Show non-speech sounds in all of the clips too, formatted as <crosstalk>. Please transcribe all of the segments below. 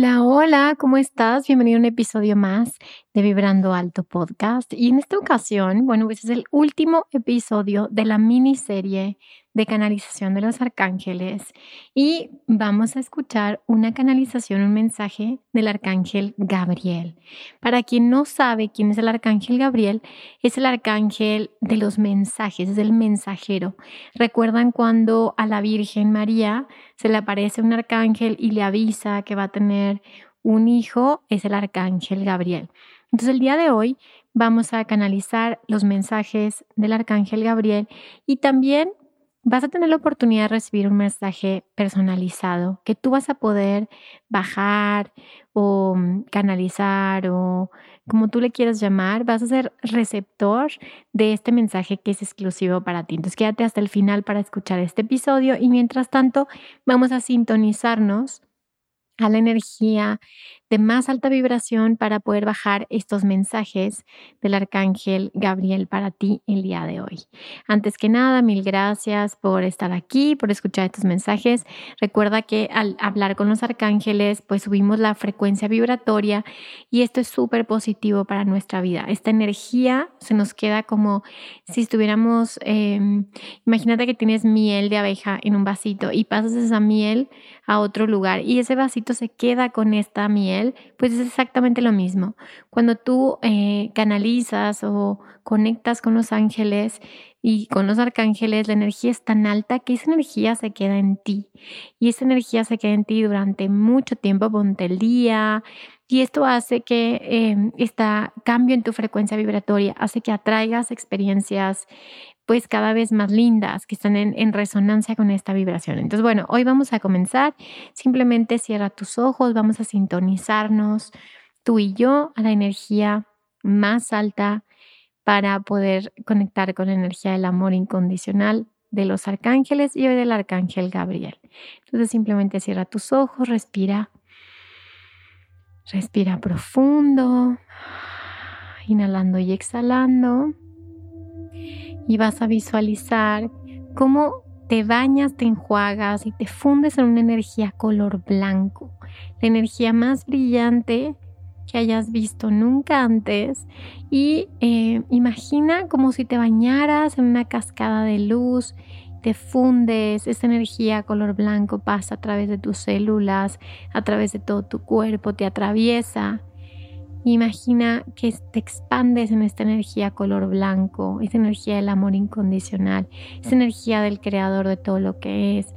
Hola, hola, ¿cómo estás? Bienvenido a un episodio más Vibrando Alto Podcast. Y en esta ocasión, bueno, pues es el último episodio de la miniserie de canalización de los arcángeles y vamos a escuchar una canalización, un mensaje del arcángel Gabriel. Para quien no sabe quién es el arcángel Gabriel, es el arcángel de los mensajes, es el mensajero. ¿Recuerdan cuando a la Virgen María se le aparece un arcángel y le avisa que va a tener un hijo? Es el arcángel Gabriel. Entonces el día de hoy vamos a canalizar los mensajes del arcángel Gabriel y también vas a tener la oportunidad de recibir un mensaje personalizado que tú vas a poder bajar o mm, canalizar o como tú le quieras llamar, vas a ser receptor de este mensaje que es exclusivo para ti. Entonces quédate hasta el final para escuchar este episodio y mientras tanto vamos a sintonizarnos a la energía de más alta vibración para poder bajar estos mensajes del arcángel Gabriel para ti el día de hoy. Antes que nada, mil gracias por estar aquí, por escuchar estos mensajes. Recuerda que al hablar con los arcángeles, pues subimos la frecuencia vibratoria y esto es súper positivo para nuestra vida. Esta energía se nos queda como si estuviéramos, em, imagínate que tienes miel de abeja en un vasito y pasas esa miel a otro lugar y ese vasito se queda con esta miel pues es exactamente lo mismo. Cuando tú eh, canalizas o conectas con los ángeles y con los arcángeles, la energía es tan alta que esa energía se queda en ti. Y esa energía se queda en ti durante mucho tiempo, ponte el día. Y esto hace que este cambio en tu frecuencia vibratoria hace que atraigas experiencias pues cada vez más lindas, que están en, resonancia con esta vibración. Entonces, bueno, hoy vamos a comenzar. Simplemente cierra tus ojos, vamos a sintonizarnos tú y yo a la energía más alta para poder conectar con la energía del amor incondicional de los arcángeles y hoy del arcángel Gabriel. Entonces simplemente cierra tus ojos, respira. Respira profundo, inhalando y exhalando y vas a visualizar cómo te bañas, te enjuagas y te fundes en una energía color blanco, la energía más brillante que hayas visto nunca antes. Y eh, imagina como si te bañaras en una cascada de luz, te fundes, esa energía color blanco pasa a través de tus células, a través de todo tu cuerpo, te atraviesa Imagina que te expandes en esta energía color blanco, esa energía del amor incondicional, esa energía del creador de todo lo que es.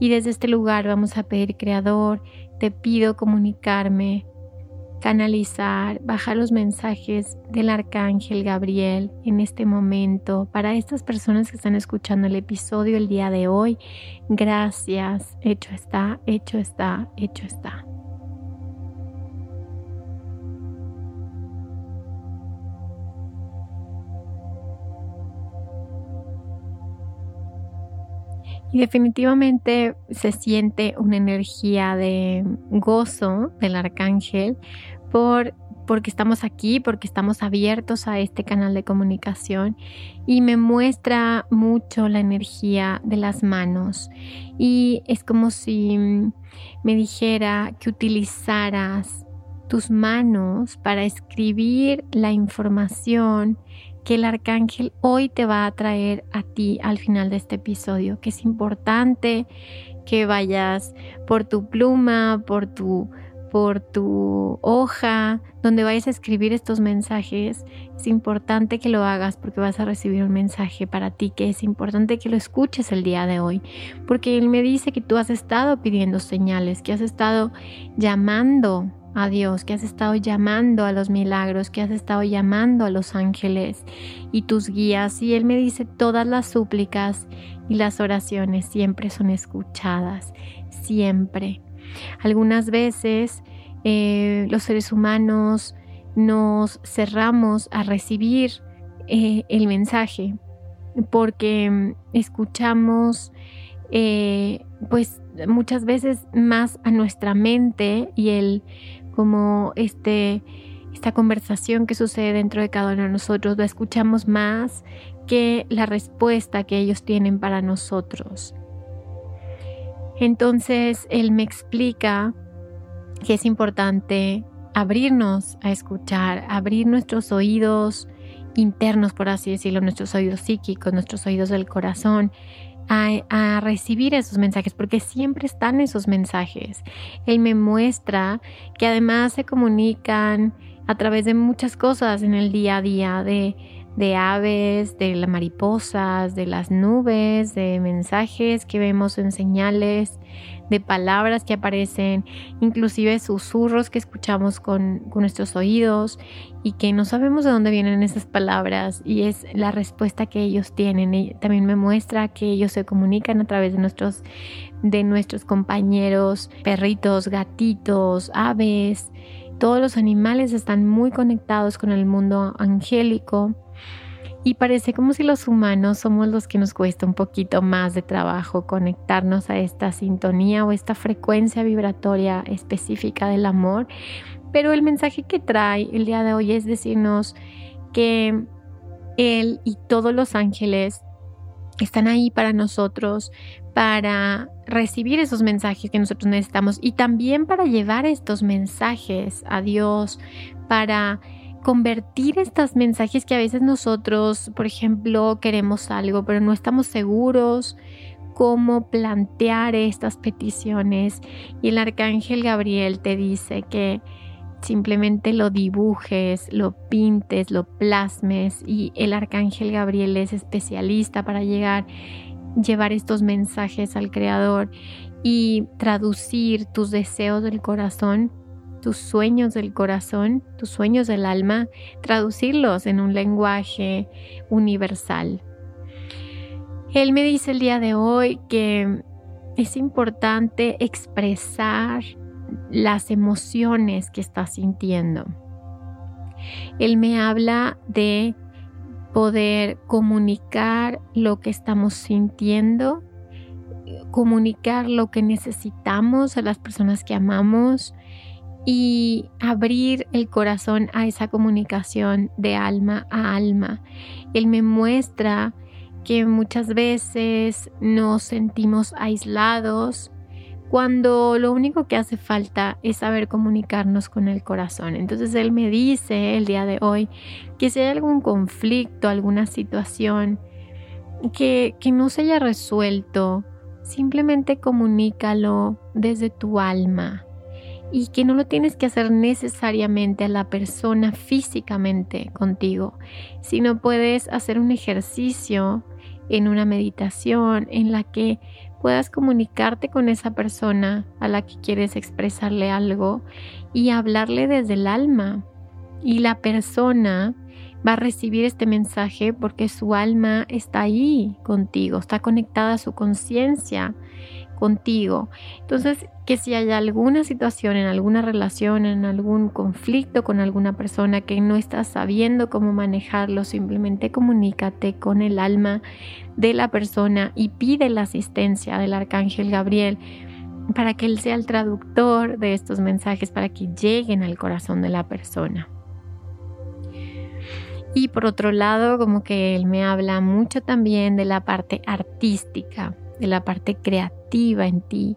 Y desde este lugar vamos a pedir, creador, te pido comunicarme, canalizar, bajar los mensajes del arcángel Gabriel en este momento para estas personas que están escuchando el episodio el día de hoy. Gracias, hecho está, hecho está, hecho está. Y definitivamente se siente una energía de gozo del arcángel por porque estamos aquí, porque estamos abiertos a este canal de comunicación y me muestra mucho la energía de las manos. Y es como si me dijera que utilizaras tus manos para escribir la información que el arcángel hoy te va a traer a ti al final de este episodio, que es importante que vayas por tu pluma, por tu por tu hoja, donde vayas a escribir estos mensajes, es importante que lo hagas porque vas a recibir un mensaje para ti que es importante que lo escuches el día de hoy, porque Él me dice que tú has estado pidiendo señales, que has estado llamando a Dios, que has estado llamando a los milagros, que has estado llamando a los ángeles y tus guías. Y Él me dice, todas las súplicas y las oraciones siempre son escuchadas, siempre. Algunas veces eh, los seres humanos nos cerramos a recibir eh, el mensaje porque mm, escuchamos eh, pues muchas veces más a nuestra mente y el como este esta conversación que sucede dentro de cada uno de nosotros la escuchamos más que la respuesta que ellos tienen para nosotros. Entonces él me explica que es importante abrirnos a escuchar, abrir nuestros oídos internos, por así decirlo, nuestros oídos psíquicos, nuestros oídos del corazón, a, recibir esos mensajes, porque siempre están esos mensajes. Él me muestra que además se comunican a través de muchas cosas en el día a día, de de aves, de las mariposas, de las nubes, de mensajes que vemos en señales, de palabras que aparecen, inclusive susurros que escuchamos con, con, nuestros oídos y que no sabemos de dónde vienen esas palabras y es la respuesta que ellos tienen. Y también me muestra que ellos se comunican a través de nuestros, de nuestros compañeros, perritos, gatitos, aves. Todos los animales están muy conectados con el mundo angélico y parece como si los humanos somos los que nos cuesta un poquito más de trabajo conectarnos a esta sintonía o esta frecuencia vibratoria específica del amor. Pero el mensaje que trae el día de hoy es decirnos que Él y todos los ángeles están ahí para nosotros, para recibir esos mensajes que nosotros necesitamos y también para llevar estos mensajes a Dios, para convertir estos mensajes que a veces nosotros, por ejemplo, queremos algo, pero no estamos seguros cómo plantear estas peticiones. Y el arcángel Gabriel te dice que simplemente lo dibujes, lo pintes, lo plasmes y el arcángel Gabriel es especialista para llegar llevar estos mensajes al creador y traducir tus deseos del corazón tus sueños del corazón, tus sueños del alma, traducirlos en un lenguaje universal. Él me dice el día de hoy que es importante expresar las emociones que estás sintiendo. Él me habla de poder comunicar lo que estamos sintiendo, comunicar lo que necesitamos a las personas que amamos y abrir el corazón a esa comunicación de alma a alma. Él me muestra que muchas veces nos sentimos aislados cuando lo único que hace falta es saber comunicarnos con el corazón. Entonces Él me dice el día de hoy que si hay algún conflicto, alguna situación que, que no se haya resuelto, simplemente comunícalo desde tu alma y que no lo tienes que hacer necesariamente a la persona físicamente contigo, sino puedes hacer un ejercicio en una meditación en la que puedas comunicarte con esa persona a la que quieres expresarle algo y hablarle desde el alma. Y la persona va a recibir este mensaje porque su alma está ahí contigo, está conectada a su conciencia contigo. Entonces, que si hay alguna situación en alguna relación, en algún conflicto con alguna persona que no estás sabiendo cómo manejarlo, simplemente comunícate con el alma de la persona y pide la asistencia del arcángel Gabriel para que él sea el traductor de estos mensajes, para que lleguen al corazón de la persona. Y por otro lado, como que él me habla mucho también de la parte artística de la parte creativa en ti.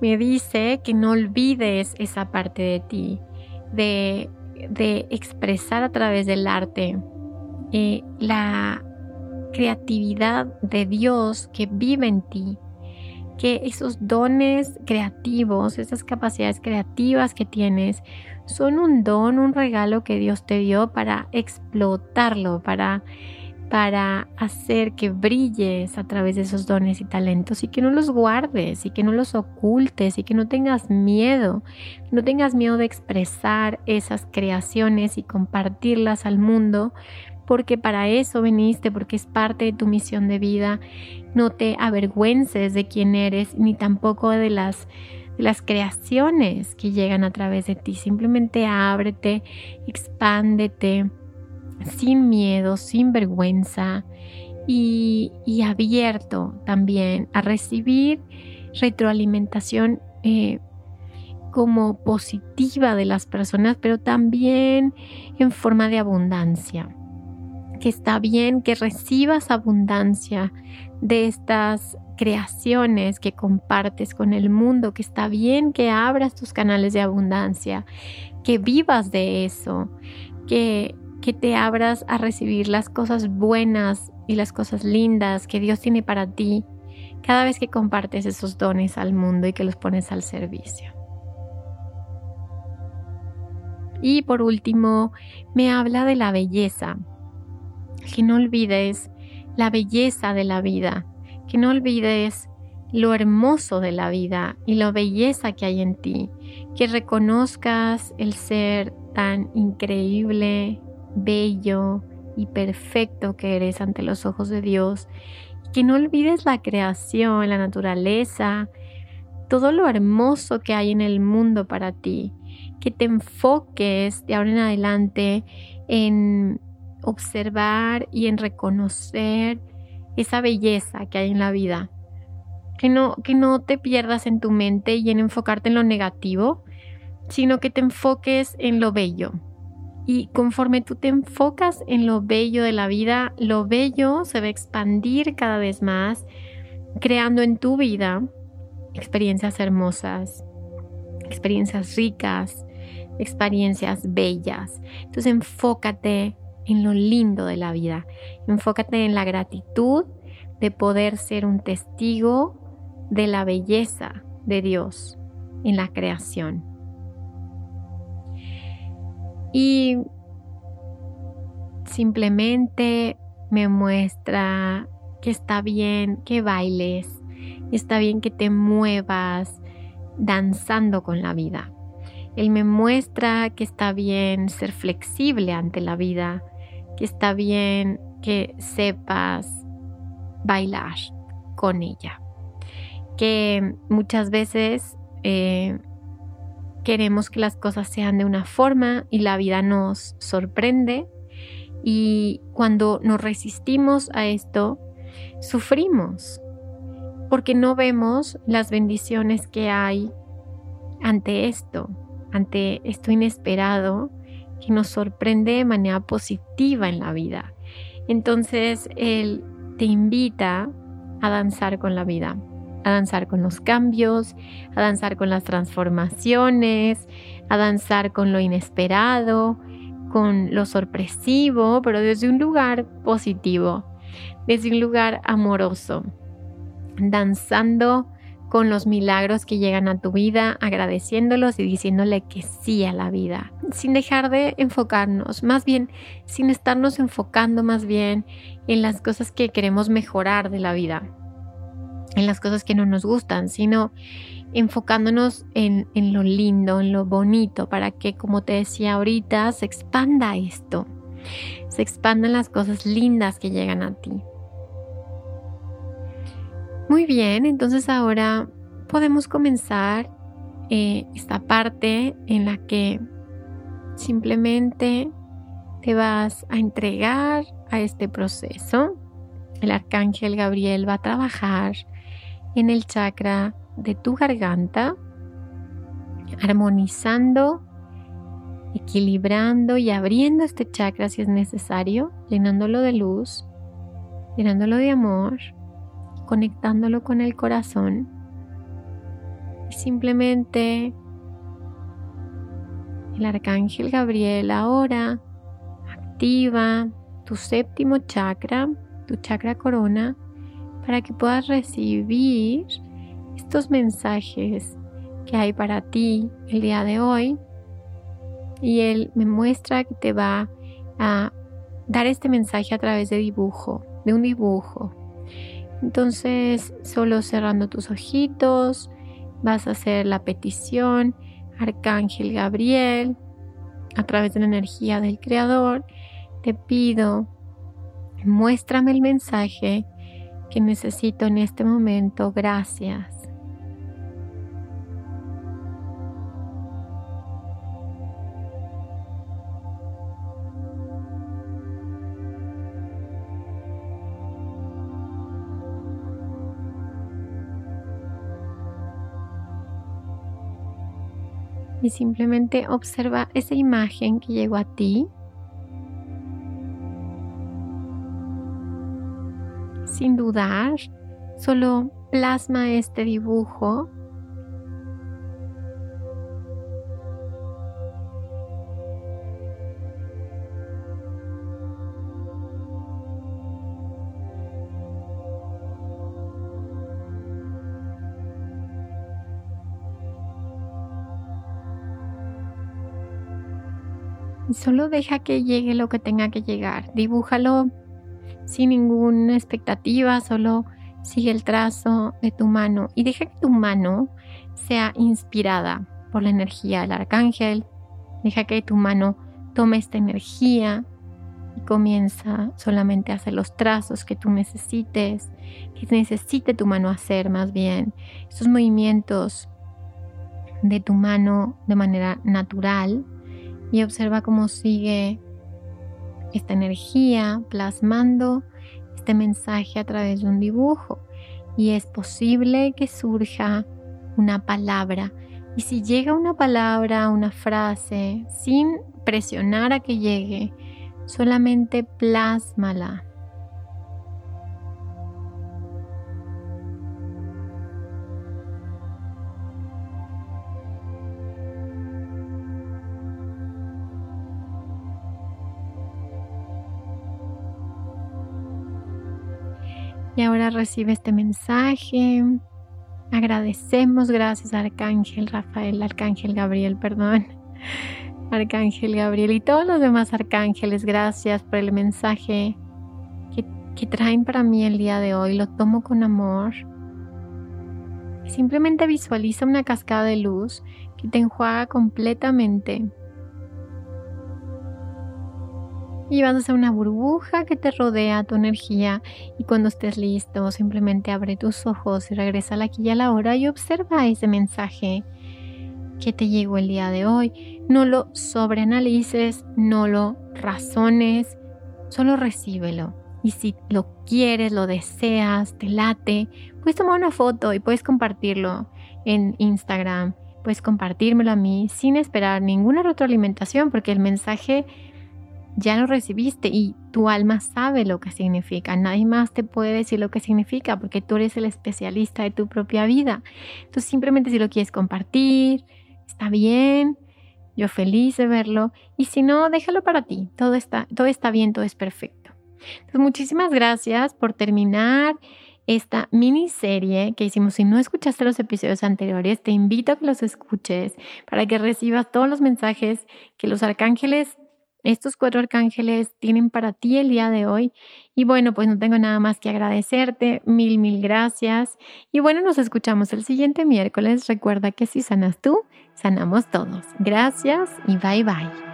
Me dice que no olvides esa parte de ti, de, expresar a través del arte eh, la creatividad de Dios que vive en ti. que esos dones creativos, esas capacidades creativas que tienes, son un don, un regalo que Dios te dio para explotarlo, para para hacer que brilles a través de esos dones y talentos y que no los guardes y que no los ocultes y que no tengas miedo, no tengas miedo de expresar esas creaciones y compartirlas al mundo, porque para eso viniste, porque es parte de tu misión de vida. No te avergüences de quién eres ni tampoco de las creaciones que llegan a través de ti. Simplemente ábrete, expándete sin miedo, sin vergüenza y, abierto también a recibir retroalimentación eh, como positiva de las personas, pero también en forma de abundancia. Que está bien que recibas abundancia de estas creaciones que compartes con el mundo, que está bien que abras tus canales de abundancia, que vivas de eso, que que te abras a recibir las cosas buenas y las cosas lindas que Dios tiene para ti cada vez que compartes esos dones al mundo y que los pones al servicio. Y por último, me habla de la belleza. Que no olvides la belleza de la vida, que no olvides lo hermoso de la vida y la belleza que hay en ti, que reconozcas el ser tan increíble, bello y perfecto que eres ante los ojos de Dios. que no olvides la creación, la naturaleza, todo lo hermoso que hay en el mundo para ti. Que te enfoques de ahora en adelante en observar y en reconocer esa belleza que hay en la vida. Que no, que no te pierdas en tu mente y en enfocarte en lo negativo, sino que te enfoques en lo bello, y conforme tú te enfocas en lo bello de la vida, lo bello se va a expandir cada vez más, creando en tu vida experiencias hermosas, experiencias ricas, experiencias bellas. Entonces enfócate en lo lindo de la vida, enfócate en la gratitud de poder ser un testigo de la belleza de Dios en la creación. Y simplemente me muestra que está bien que bailes, está bien que te muevas danzando con la vida. Él me muestra que está bien ser flexible ante la vida, que está bien que sepas bailar con ella. Que muchas veces eh, queremos que las cosas sean de una forma y la vida nos sorprende y cuando nos resistimos a esto, sufrimos porque no vemos las bendiciones que hay ante esto, ante esto inesperado que nos sorprende de manera positiva en la vida. Entonces Él te invita a danzar con la vida a danzar con los cambios, a danzar con las transformaciones, a danzar con lo inesperado, con lo sorpresivo, pero desde un lugar positivo, desde un lugar amoroso, danzando con los milagros que llegan a tu vida, agradeciéndolos y diciéndole que sí a la vida, sin dejar de enfocarnos, más bien sin estarnos enfocando más bien en las cosas que queremos mejorar de la vida en las cosas que no nos gustan, sino enfocándonos en, lo lindo, en lo bonito, para que, como te decía ahorita, se expanda esto, se expandan las cosas lindas que llegan a ti. Muy bien, entonces ahora podemos comenzar eh, esta parte en la que simplemente te vas a entregar a este proceso. El arcángel Gabriel va a trabajar en el chakra de tu garganta, armonizando, equilibrando y abriendo este chakra si es necesario, llenándolo de luz, llenándolo de amor, conectándolo con el corazón. Y simplemente el arcángel Gabriel ahora activa tu séptimo chakra, tu chakra corona, para que puedas recibir estos mensajes que hay para ti el día de hoy y él me muestra que te va a dar este mensaje a través de dibujo, de un dibujo. Entonces, solo cerrando tus ojitos, vas a hacer la petición, Arcángel Gabriel, a través de la energía del Creador, te pido, muéstrame el mensaje que necesito en este momento. Gracias. y simplemente observa esa imagen que llegó a ti. Sin dudar, solo plasma este dibujo solo deja que llegue lo que tenga que llegar. Dibújalo sin ninguna expectativa, solo sigue el trazo de tu mano y deja que tu mano sea inspirada por la energía del arcángel. Deja que tu mano tome esta energía y comienza solamente a hacer los trazos que tú necesites, que necesite tu mano hacer más bien. Estos movimientos de tu mano de manera natural y observa cómo sigue esta energía plasmando este mensaje a través de un dibujo. Y es posible que surja una palabra. Y si llega una palabra, una frase, sin presionar a que llegue, solamente plásmala. Ahora recibe este mensaje. Agradecemos, gracias Arcángel Rafael, Arcángel Gabriel, perdón. <laughs> Arcángel Gabriel y todos los demás arcángeles, gracias por el mensaje que, que traen para mí el día de hoy. Lo tomo con amor. Simplemente visualiza una cascada de luz que te enjuaga completamente y vas a hacer una burbuja que te rodea tu energía y cuando estés listo simplemente abre tus ojos y regresa aquí y a la hora y observa ese mensaje que te llegó el día de hoy. No lo sobreanalices, no lo razones, solo recíbelo. Y si lo quieres, lo deseas, te late, puedes tomar una foto y puedes compartirlo en Instagram. Puedes compartírmelo a mí sin esperar ninguna retroalimentación porque el mensaje ya lo recibiste y tu alma sabe lo que significa. Nadie más te puede decir lo que significa porque tú eres el especialista de tu propia vida. Entonces simplemente si lo quieres compartir, está bien, yo feliz de verlo y si no, déjalo para ti. Todo está, todo está bien, todo es perfecto. Entonces muchísimas gracias por terminar esta miniserie que hicimos. Si no escuchaste los episodios anteriores, te invito a que los escuches para que recibas todos los mensajes que los arcángeles estos cuatro arcángeles tienen para ti el día de hoy. Y bueno, pues no tengo nada más que agradecerte. Mil, mil gracias. Y bueno, nos escuchamos el siguiente miércoles. Recuerda que si sanas tú, sanamos todos. Gracias y bye bye.